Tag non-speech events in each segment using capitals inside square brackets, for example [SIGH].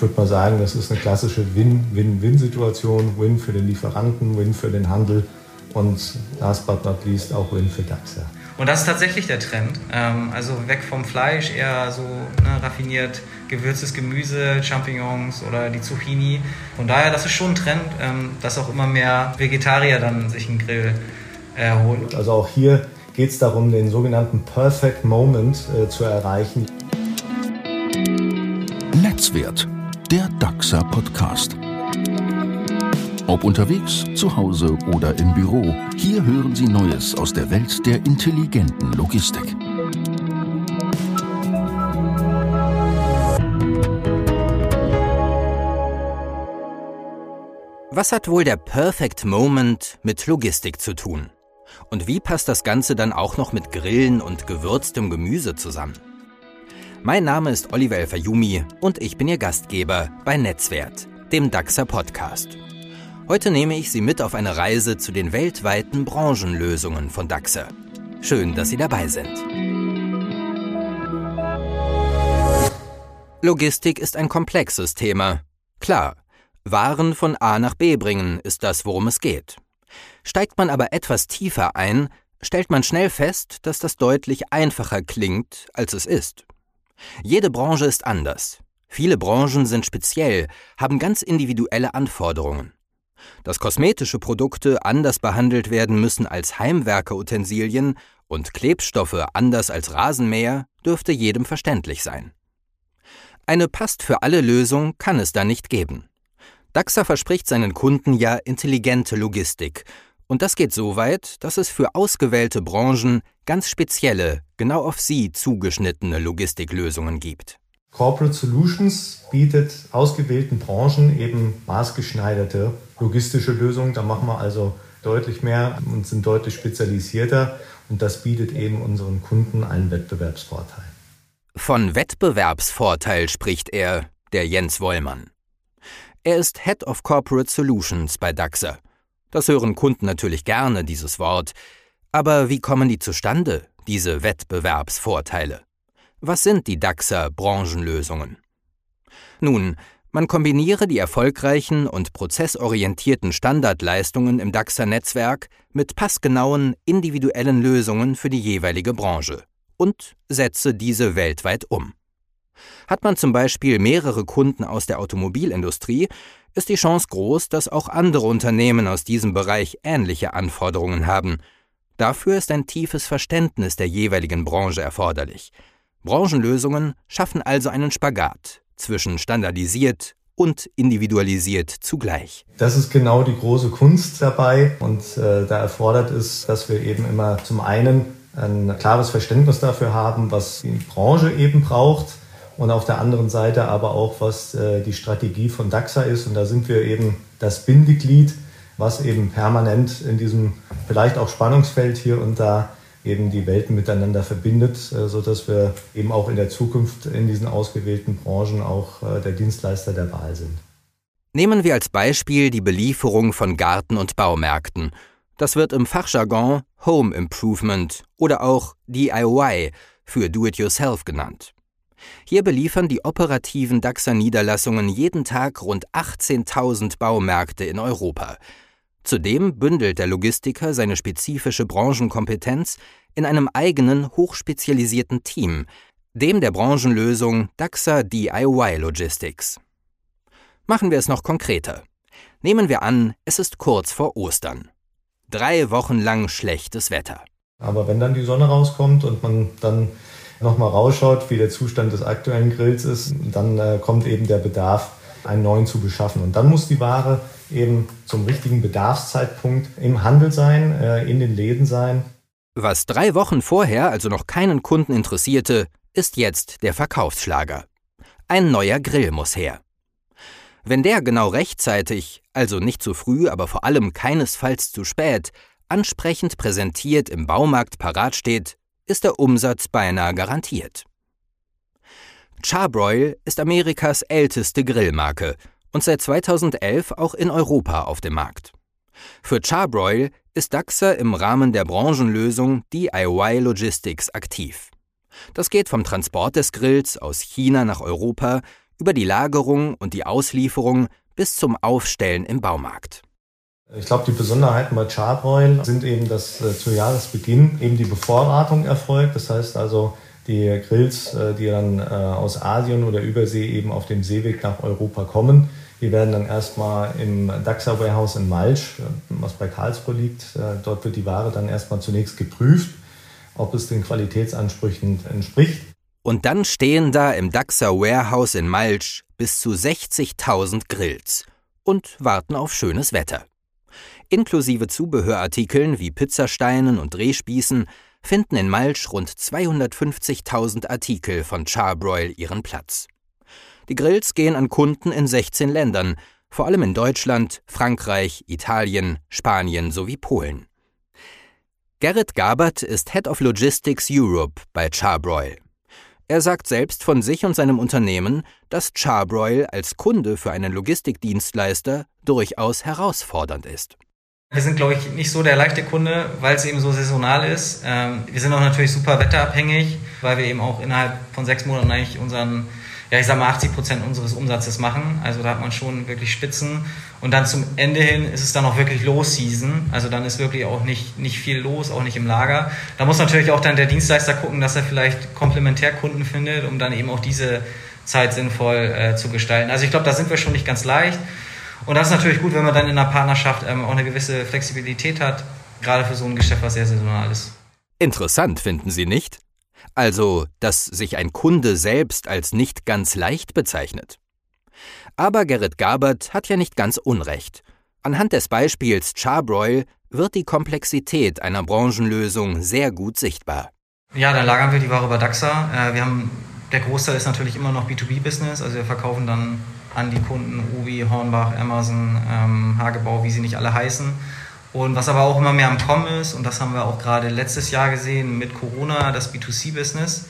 Ich würde mal sagen, das ist eine klassische Win-Win-Win-Situation. Win für den Lieferanten, Win für den Handel und last but not least auch Win für DAXer. Und das ist tatsächlich der Trend. Ähm, also weg vom Fleisch, eher so ne, raffiniert gewürztes Gemüse, Champignons oder die Zucchini. Von daher, das ist schon ein Trend, ähm, dass auch immer mehr Vegetarier dann sich einen Grill erholen. Also auch hier geht es darum, den sogenannten Perfect Moment äh, zu erreichen. Netzwert, DAXA Podcast. Ob unterwegs, zu Hause oder im Büro, hier hören Sie Neues aus der Welt der intelligenten Logistik. Was hat wohl der Perfect Moment mit Logistik zu tun? Und wie passt das Ganze dann auch noch mit Grillen und gewürztem Gemüse zusammen? Mein Name ist Oliver Elfayumi und ich bin Ihr Gastgeber bei Netzwert, dem DAXer Podcast. Heute nehme ich Sie mit auf eine Reise zu den weltweiten Branchenlösungen von DAXer. Schön, dass Sie dabei sind. Logistik ist ein komplexes Thema. Klar, Waren von A nach B bringen ist das, worum es geht. Steigt man aber etwas tiefer ein, stellt man schnell fest, dass das deutlich einfacher klingt, als es ist. Jede Branche ist anders. Viele Branchen sind speziell, haben ganz individuelle Anforderungen. Dass kosmetische Produkte anders behandelt werden müssen als Heimwerkerutensilien und Klebstoffe anders als Rasenmäher, dürfte jedem verständlich sein. Eine passt für alle Lösung kann es da nicht geben. DAXA verspricht seinen Kunden ja intelligente Logistik. Und das geht so weit, dass es für ausgewählte Branchen ganz spezielle, genau auf sie zugeschnittene Logistiklösungen gibt. Corporate Solutions bietet ausgewählten Branchen eben maßgeschneiderte logistische Lösungen. Da machen wir also deutlich mehr und sind deutlich spezialisierter. Und das bietet eben unseren Kunden einen Wettbewerbsvorteil. Von Wettbewerbsvorteil spricht er, der Jens Wollmann. Er ist Head of Corporate Solutions bei DAXA. Das hören Kunden natürlich gerne, dieses Wort. Aber wie kommen die zustande, diese Wettbewerbsvorteile? Was sind die DAXA Branchenlösungen? Nun, man kombiniere die erfolgreichen und prozessorientierten Standardleistungen im DAXA-Netzwerk mit passgenauen individuellen Lösungen für die jeweilige Branche und setze diese weltweit um. Hat man zum Beispiel mehrere Kunden aus der Automobilindustrie, ist die Chance groß, dass auch andere Unternehmen aus diesem Bereich ähnliche Anforderungen haben. Dafür ist ein tiefes Verständnis der jeweiligen Branche erforderlich – Branchenlösungen schaffen also einen Spagat zwischen standardisiert und individualisiert zugleich. Das ist genau die große Kunst dabei und äh, da erfordert es, dass wir eben immer zum einen ein klares Verständnis dafür haben, was die Branche eben braucht und auf der anderen Seite aber auch, was äh, die Strategie von DAXA ist. Und da sind wir eben das Bindeglied, was eben permanent in diesem vielleicht auch Spannungsfeld hier und da eben die Welten miteinander verbindet, äh, sodass wir eben auch in der Zukunft in diesen ausgewählten Branchen auch äh, der Dienstleister der Wahl sind. Nehmen wir als Beispiel die Belieferung von Garten- und Baumärkten. Das wird im Fachjargon Home Improvement oder auch DIY für Do-it-yourself genannt. Hier beliefern die operativen DAXA-Niederlassungen jeden Tag rund 18.000 Baumärkte in Europa. Zudem bündelt der Logistiker seine spezifische Branchenkompetenz in einem eigenen hochspezialisierten Team, dem der Branchenlösung DAXA DIY Logistics. Machen wir es noch konkreter. Nehmen wir an, es ist kurz vor Ostern. Drei Wochen lang schlechtes Wetter. Aber wenn dann die Sonne rauskommt und man dann nochmal rausschaut, wie der Zustand des aktuellen Grills ist, dann äh, kommt eben der Bedarf, einen neuen zu beschaffen. Und dann muss die Ware eben zum richtigen Bedarfszeitpunkt im Handel sein, äh, in den Läden sein. Was drei Wochen vorher also noch keinen Kunden interessierte, ist jetzt der Verkaufsschlager. Ein neuer Grill muss her. Wenn der genau rechtzeitig, also nicht zu früh, aber vor allem keinesfalls zu spät, ansprechend präsentiert im Baumarkt parat steht, ist der Umsatz beinahe garantiert. Charbroil ist Amerikas älteste Grillmarke und seit 2011 auch in Europa auf dem Markt. Für Charbroil ist DAXA im Rahmen der Branchenlösung DIY Logistics aktiv. Das geht vom Transport des Grills aus China nach Europa über die Lagerung und die Auslieferung bis zum Aufstellen im Baumarkt. Ich glaube, die Besonderheiten bei Charbroil sind eben, dass äh, zu Jahresbeginn eben die Bevorratung erfolgt. Das heißt also, die Grills, äh, die dann äh, aus Asien oder Übersee eben auf dem Seeweg nach Europa kommen, die werden dann erstmal im Daxa Warehouse in Malsch, äh, was bei Karlsruhe liegt, äh, dort wird die Ware dann erstmal zunächst geprüft, ob es den Qualitätsansprüchen entspricht. Und dann stehen da im Daxa Warehouse in Malsch bis zu 60.000 Grills und warten auf schönes Wetter. Inklusive Zubehörartikeln wie Pizzasteinen und Drehspießen finden in Malsch rund 250.000 Artikel von Charbroil ihren Platz. Die Grills gehen an Kunden in 16 Ländern, vor allem in Deutschland, Frankreich, Italien, Spanien sowie Polen. Gerrit Gabert ist Head of Logistics Europe bei Charbroil. Er sagt selbst von sich und seinem Unternehmen, dass Charbroil als Kunde für einen Logistikdienstleister durchaus herausfordernd ist. Wir sind, glaube ich, nicht so der leichte Kunde, weil es eben so saisonal ist. Ähm, wir sind auch natürlich super wetterabhängig, weil wir eben auch innerhalb von sechs Monaten eigentlich unseren, ja, ich sag mal, 80 Prozent unseres Umsatzes machen. Also da hat man schon wirklich Spitzen. Und dann zum Ende hin ist es dann auch wirklich Low-Season. Also dann ist wirklich auch nicht, nicht viel los, auch nicht im Lager. Da muss natürlich auch dann der Dienstleister gucken, dass er vielleicht Komplementärkunden findet, um dann eben auch diese Zeit sinnvoll äh, zu gestalten. Also ich glaube, da sind wir schon nicht ganz leicht. Und das ist natürlich gut, wenn man dann in einer Partnerschaft ähm, auch eine gewisse Flexibilität hat, gerade für so ein Geschäft, was sehr saisonal ist. Interessant finden Sie nicht? Also, dass sich ein Kunde selbst als nicht ganz leicht bezeichnet. Aber Gerrit Gabert hat ja nicht ganz Unrecht. Anhand des Beispiels Charbroil wird die Komplexität einer Branchenlösung sehr gut sichtbar. Ja, dann lagern wir die Ware bei DAXA. Äh, wir haben, der Großteil ist natürlich immer noch B2B-Business, also wir verkaufen dann an die Kunden, Ubi, Hornbach, Amazon, ähm, Hagebau, wie sie nicht alle heißen. Und was aber auch immer mehr am Kommen ist, und das haben wir auch gerade letztes Jahr gesehen mit Corona, das B2C-Business.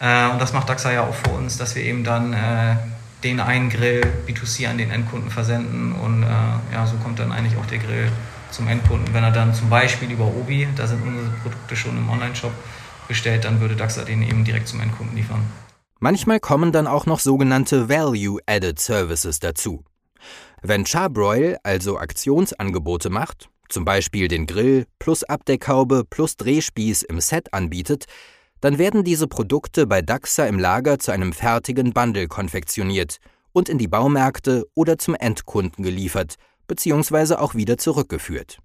Äh, und das macht DAXA ja auch für uns, dass wir eben dann äh, den einen Grill B2C an den Endkunden versenden. Und äh, ja, so kommt dann eigentlich auch der Grill zum Endkunden. Wenn er dann zum Beispiel über Obi, da sind unsere Produkte schon im Online-Shop bestellt, dann würde DAXA den eben direkt zum Endkunden liefern. Manchmal kommen dann auch noch sogenannte Value-Added Services dazu. Wenn Charbroil also Aktionsangebote macht, zum Beispiel den Grill plus Abdeckhaube plus Drehspieß im Set anbietet, dann werden diese Produkte bei Daxa im Lager zu einem fertigen Bundle konfektioniert und in die Baumärkte oder zum Endkunden geliefert, beziehungsweise auch wieder zurückgeführt.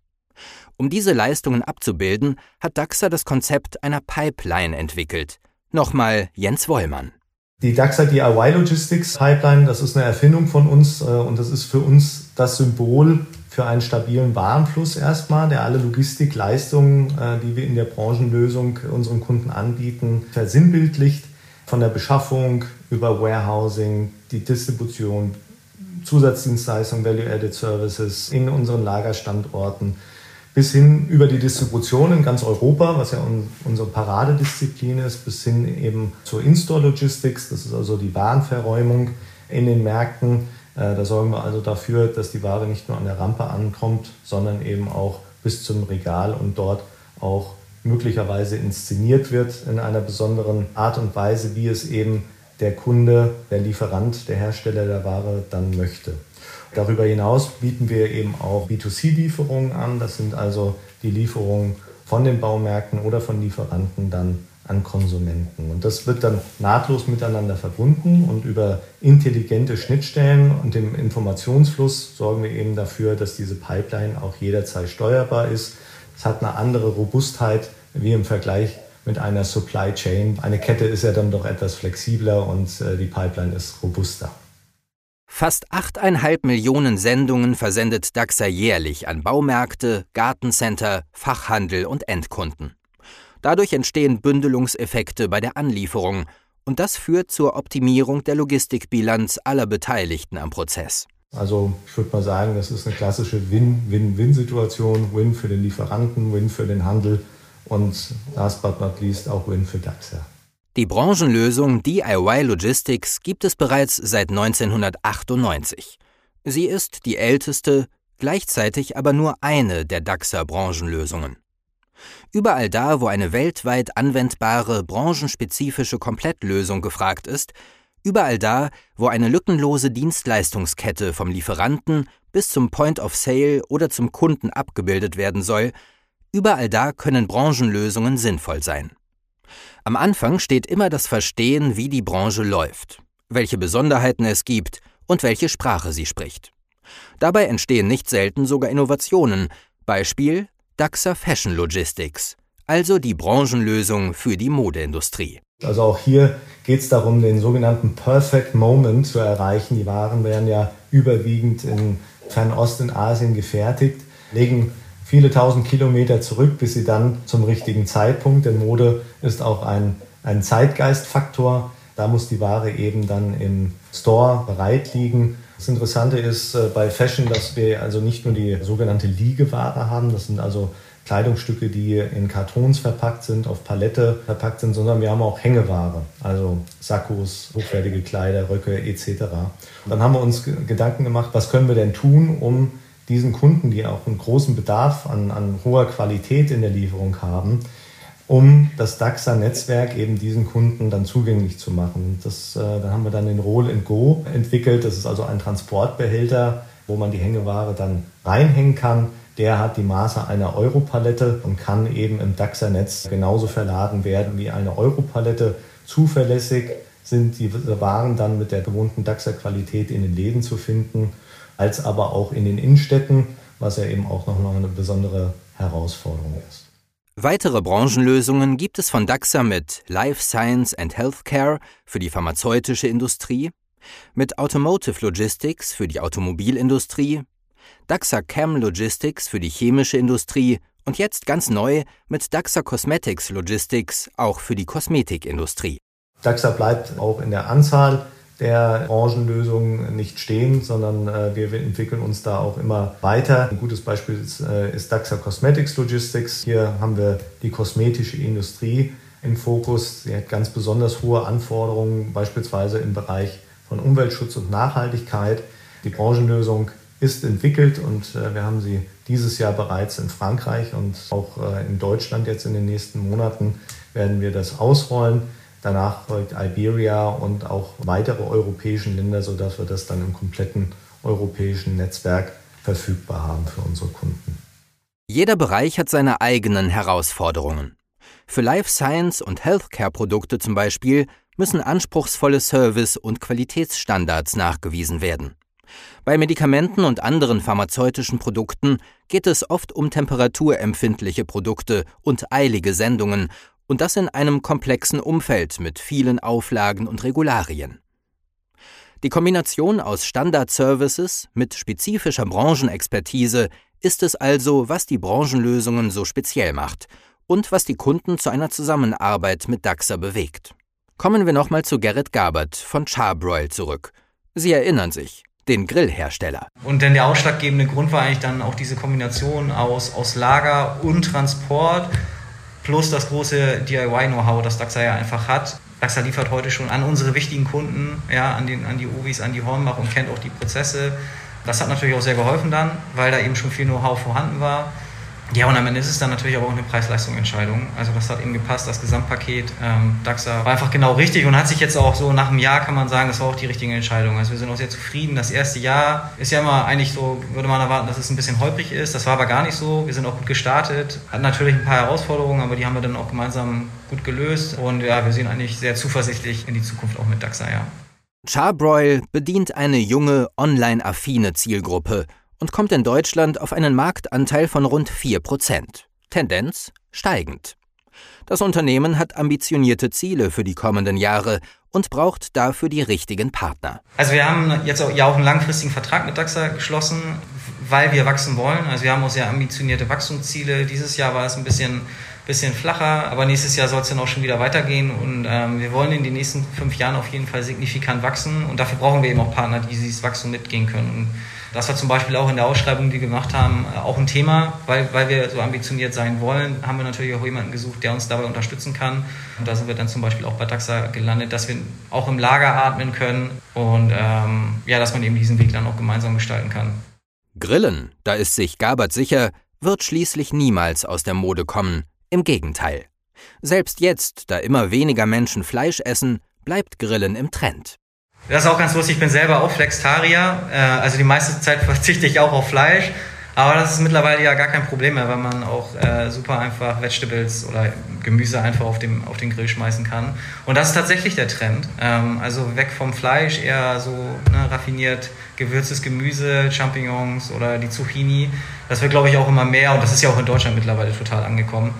Um diese Leistungen abzubilden, hat Daxa das Konzept einer Pipeline entwickelt. Nochmal Jens Wollmann. Die DAXA DIY Logistics Pipeline, das ist eine Erfindung von uns äh, und das ist für uns das Symbol für einen stabilen Warenfluss erstmal, der alle Logistikleistungen, äh, die wir in der Branchenlösung unseren Kunden anbieten, versinnbildlicht. Von der Beschaffung über Warehousing, die Distribution, Zusatzdienstleistungen, Value-Added Services in unseren Lagerstandorten bis hin über die Distribution in ganz Europa, was ja un unsere Paradedisziplin ist, bis hin eben zur In-Store-Logistics, das ist also die Warenverräumung in den Märkten. Äh, da sorgen wir also dafür, dass die Ware nicht nur an der Rampe ankommt, sondern eben auch bis zum Regal und dort auch möglicherweise inszeniert wird in einer besonderen Art und Weise, wie es eben der Kunde, der Lieferant, der Hersteller der Ware dann möchte. Darüber hinaus bieten wir eben auch B2C-Lieferungen an. Das sind also die Lieferungen von den Baumärkten oder von Lieferanten dann an Konsumenten. Und das wird dann nahtlos miteinander verbunden und über intelligente Schnittstellen und dem Informationsfluss sorgen wir eben dafür, dass diese Pipeline auch jederzeit steuerbar ist. Es hat eine andere Robustheit wie im Vergleich mit einer Supply Chain. Eine Kette ist ja dann doch etwas flexibler und äh, die Pipeline ist robuster. Fast 8,5 Millionen Sendungen versendet Daxa jährlich an Baumärkte, Gartencenter, Fachhandel und Endkunden. Dadurch entstehen Bündelungseffekte bei der Anlieferung und das führt zur Optimierung der Logistikbilanz aller Beteiligten am Prozess. Also ich würde mal sagen, das ist eine klassische Win-Win-Win-Situation. Win für den Lieferanten, Win für den Handel und last but not least auch Win für DAXA. Die Branchenlösung DIY Logistics gibt es bereits seit 1998. Sie ist die älteste, gleichzeitig aber nur eine der DAXer Branchenlösungen. Überall da, wo eine weltweit anwendbare, branchenspezifische Komplettlösung gefragt ist, Überall da, wo eine lückenlose Dienstleistungskette vom Lieferanten bis zum Point of Sale oder zum Kunden abgebildet werden soll, überall da können Branchenlösungen sinnvoll sein. Am Anfang steht immer das Verstehen, wie die Branche läuft, welche Besonderheiten es gibt und welche Sprache sie spricht. Dabei entstehen nicht selten sogar Innovationen, Beispiel Daxa Fashion Logistics, also die Branchenlösung für die Modeindustrie. Also auch hier geht es darum, den sogenannten Perfect Moment zu erreichen. Die Waren werden ja überwiegend in Fernost in Asien gefertigt, legen viele tausend Kilometer zurück, bis sie dann zum richtigen Zeitpunkt, denn Mode ist auch ein, ein Zeitgeistfaktor, da muss die Ware eben dann im Store bereit liegen. Das Interessante ist äh, bei Fashion, dass wir also nicht nur die sogenannte Liegeware haben, das sind also Kleidungsstücke, die in Kartons verpackt sind, auf Palette verpackt sind, sondern wir haben auch Hängeware, also Sakkos, hochwertige Kleider, Röcke etc. Und dann haben wir uns Gedanken gemacht, was können wir denn tun, um diesen Kunden, die auch einen großen Bedarf an, an hoher Qualität in der Lieferung haben, um das DAXA-Netzwerk eben diesen Kunden dann zugänglich zu machen. Das, äh, da haben wir dann den Roll Go entwickelt. Das ist also ein Transportbehälter, wo man die Hängeware dann reinhängen kann der hat die Maße einer Europalette und kann eben im DAXer-Netz genauso verladen werden wie eine Europalette. Zuverlässig sind die Waren dann mit der gewohnten DAXer-Qualität in den Läden zu finden, als aber auch in den Innenstädten, was ja eben auch noch eine besondere Herausforderung ist. Weitere Branchenlösungen gibt es von DAXA mit Life Science and Healthcare für die pharmazeutische Industrie, mit Automotive Logistics für die Automobilindustrie, Daxa Chem Logistics für die chemische Industrie und jetzt ganz neu mit Daxa Cosmetics Logistics auch für die Kosmetikindustrie. Daxa bleibt auch in der Anzahl der Branchenlösungen nicht stehen, sondern äh, wir entwickeln uns da auch immer weiter. Ein gutes Beispiel ist, äh, ist Daxa Cosmetics Logistics. Hier haben wir die kosmetische Industrie im Fokus. Sie hat ganz besonders hohe Anforderungen, beispielsweise im Bereich von Umweltschutz und Nachhaltigkeit. Die Branchenlösung ist entwickelt und äh, wir haben sie dieses Jahr bereits in Frankreich und auch äh, in Deutschland jetzt in den nächsten Monaten werden wir das ausrollen. Danach folgt Iberia und auch weitere europäische Länder, sodass wir das dann im kompletten europäischen Netzwerk verfügbar haben für unsere Kunden. Jeder Bereich hat seine eigenen Herausforderungen. Für Life Science und Healthcare-Produkte zum Beispiel müssen anspruchsvolle Service- und Qualitätsstandards nachgewiesen werden. Bei Medikamenten und anderen pharmazeutischen Produkten geht es oft um temperaturempfindliche Produkte und eilige Sendungen, und das in einem komplexen Umfeld mit vielen Auflagen und Regularien. Die Kombination aus Standard-Services mit spezifischer Branchenexpertise ist es also, was die Branchenlösungen so speziell macht und was die Kunden zu einer Zusammenarbeit mit DAXA bewegt. Kommen wir nochmal zu Gerrit Gabert von Charbroil zurück. Sie erinnern sich, den Grillhersteller. Und denn der ausschlaggebende Grund war eigentlich dann auch diese Kombination aus, aus Lager und Transport plus das große DIY-Know-how, das Daxa ja einfach hat. Daxa liefert heute schon an unsere wichtigen Kunden, ja, an, den, an die Ovis, an die Hornbach und kennt auch die Prozesse. Das hat natürlich auch sehr geholfen dann, weil da eben schon viel Know-how vorhanden war. Ja, und am Ende ist es dann natürlich aber auch eine Preis-Leistung-Entscheidung. Also das hat eben gepasst, das Gesamtpaket. Ähm, DAXA war einfach genau richtig und hat sich jetzt auch so nach einem Jahr, kann man sagen, das war auch die richtige Entscheidung. Also wir sind auch sehr zufrieden. Das erste Jahr ist ja immer eigentlich so, würde man erwarten, dass es ein bisschen holprig ist. Das war aber gar nicht so. Wir sind auch gut gestartet. Hat natürlich ein paar Herausforderungen, aber die haben wir dann auch gemeinsam gut gelöst. Und ja, wir sehen eigentlich sehr zuversichtlich in die Zukunft auch mit DAXA, ja. Charbroil bedient eine junge, online-affine Zielgruppe – und kommt in Deutschland auf einen Marktanteil von rund 4% Tendenz steigend. Das Unternehmen hat ambitionierte Ziele für die kommenden Jahre und braucht dafür die richtigen Partner. Also wir haben jetzt auch, ja auch einen langfristigen Vertrag mit DAXA geschlossen, weil wir wachsen wollen. Also wir haben auch sehr ambitionierte Wachstumsziele. Dieses Jahr war es ein bisschen, bisschen flacher, aber nächstes Jahr soll es dann auch schon wieder weitergehen und ähm, wir wollen in den nächsten fünf Jahren auf jeden Fall signifikant wachsen und dafür brauchen wir eben auch Partner, die dieses Wachstum mitgehen können. Und das war zum Beispiel auch in der Ausschreibung, die wir gemacht haben, äh, auch ein Thema, weil, weil wir so ambitioniert sein wollen, haben wir natürlich auch jemanden gesucht, der uns dabei unterstützen kann. Und da sind wir dann zum Beispiel auch bei Taxa gelandet, dass wir auch im Lager atmen können und ähm, ja, dass man eben diesen Weg dann auch gemeinsam gestalten kann. Grillen, da ist sich Gabert sicher, wird schließlich niemals aus der Mode kommen. Im Gegenteil. Selbst jetzt, da immer weniger Menschen Fleisch essen, bleibt Grillen im Trend. Das ist auch ganz lustig, ich bin selber auch Flextarier. Äh, also die meiste Zeit [LAUGHS] verzichte ich auch auf Fleisch. Aber das ist mittlerweile ja gar kein Problem mehr, weil man auch äh, super einfach Vegetables oder Gemüse einfach auf, dem, auf den Grill schmeißen kann. Und das ist tatsächlich der Trend. Ähm, also weg vom Fleisch, eher so ne, raffiniert gewürztes Gemüse, Champignons oder die Zucchini. Das wird, glaube ich, auch immer mehr und das ist ja auch in Deutschland mittlerweile total angekommen.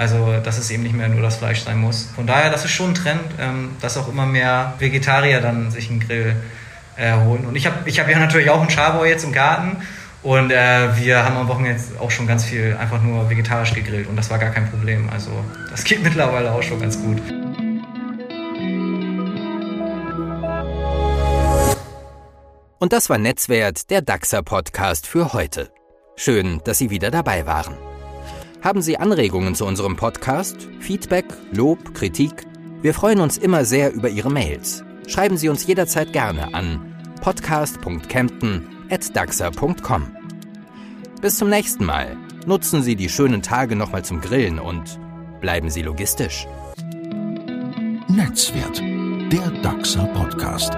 Also, dass es eben nicht mehr nur das Fleisch sein muss. Von daher, das ist schon ein Trend, ähm, dass auch immer mehr Vegetarier dann sich einen Grill äh, holen. Und ich habe ich hab ja [LAUGHS] natürlich auch einen Charboy jetzt im Garten und äh, wir haben am Wochenende auch schon ganz viel einfach nur vegetarisch gegrillt und das war gar kein Problem. Also das geht [LAUGHS] mittlerweile auch schon ganz gut. Und das war Netzwert, der DAXer Podcast für heute. Schön, dass Sie wieder dabei waren. Haben Sie Anregungen zu unserem Podcast, Feedback, Lob, Kritik? Wir freuen uns immer sehr über Ihre Mails. Schreiben Sie uns jederzeit gerne an podcast.kempten daxa.com. Bis zum nächsten Mal. Nutzen Sie die schönen Tage nochmal zum Grillen und bleiben Sie logistisch. Netzwert, der DAXA Podcast.